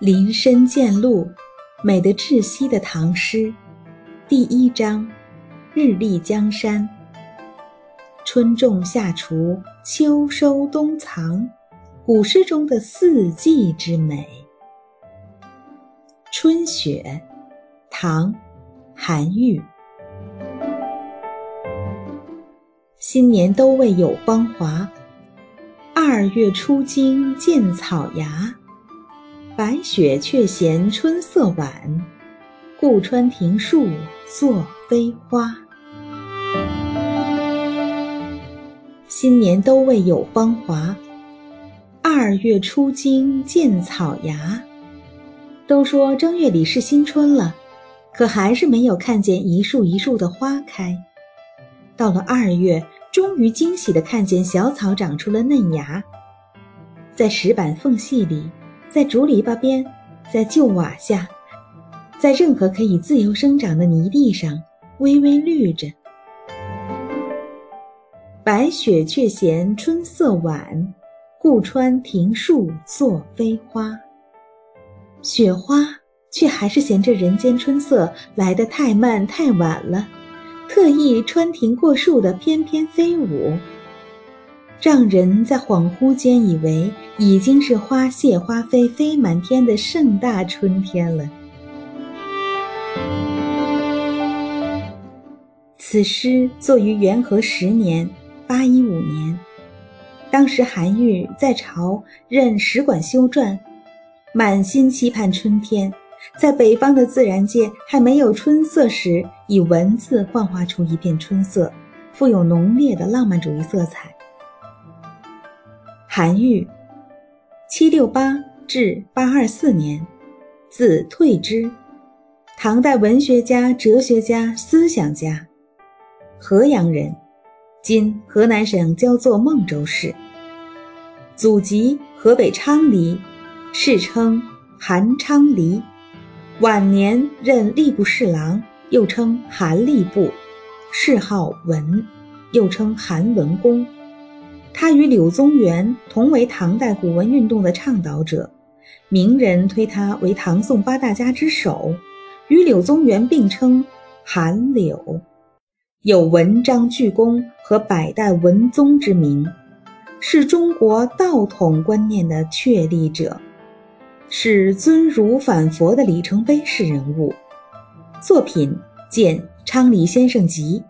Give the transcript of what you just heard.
林深见鹿，美得窒息的唐诗，第一章，日丽江山。春种夏锄，秋收冬藏，古诗中的四季之美。春雪，唐，韩愈。新年都未有芳华，二月初惊见草芽。白雪却嫌春色晚，故穿庭树作飞花。新年都未有芳华，二月初惊见草芽。都说正月里是新春了，可还是没有看见一树一树的花开。到了二月，终于惊喜地看见小草长出了嫩芽，在石板缝隙里。在竹篱笆边，在旧瓦下，在任何可以自由生长的泥地上，微微绿着。白雪却嫌春色晚，故穿庭树作飞花。雪花却还是嫌这人间春色来得太慢太晚了，特意穿庭过树的翩翩飞舞。让人在恍惚间以为已经是花谢花飞飞满天的盛大春天了。此诗作于元和十年（八一五年），当时韩愈在朝任使馆修撰，满心期盼春天，在北方的自然界还没有春色时，以文字幻化出一片春色，富有浓烈的浪漫主义色彩。韩愈，七六八至八二四年，字退之，唐代文学家、哲学家、思想家，河阳人，今河南省焦作孟州市。祖籍河北昌黎，世称韩昌黎。晚年任吏部侍郎，又称韩吏部，谥号文，又称韩文公。他与柳宗元同为唐代古文运动的倡导者，名人推他为唐宋八大家之首，与柳宗元并称“韩柳”，有“文章巨公”和“百代文宗”之名，是中国道统观念的确立者，是尊儒反佛的里程碑式人物。作品见《昌黎先生集》。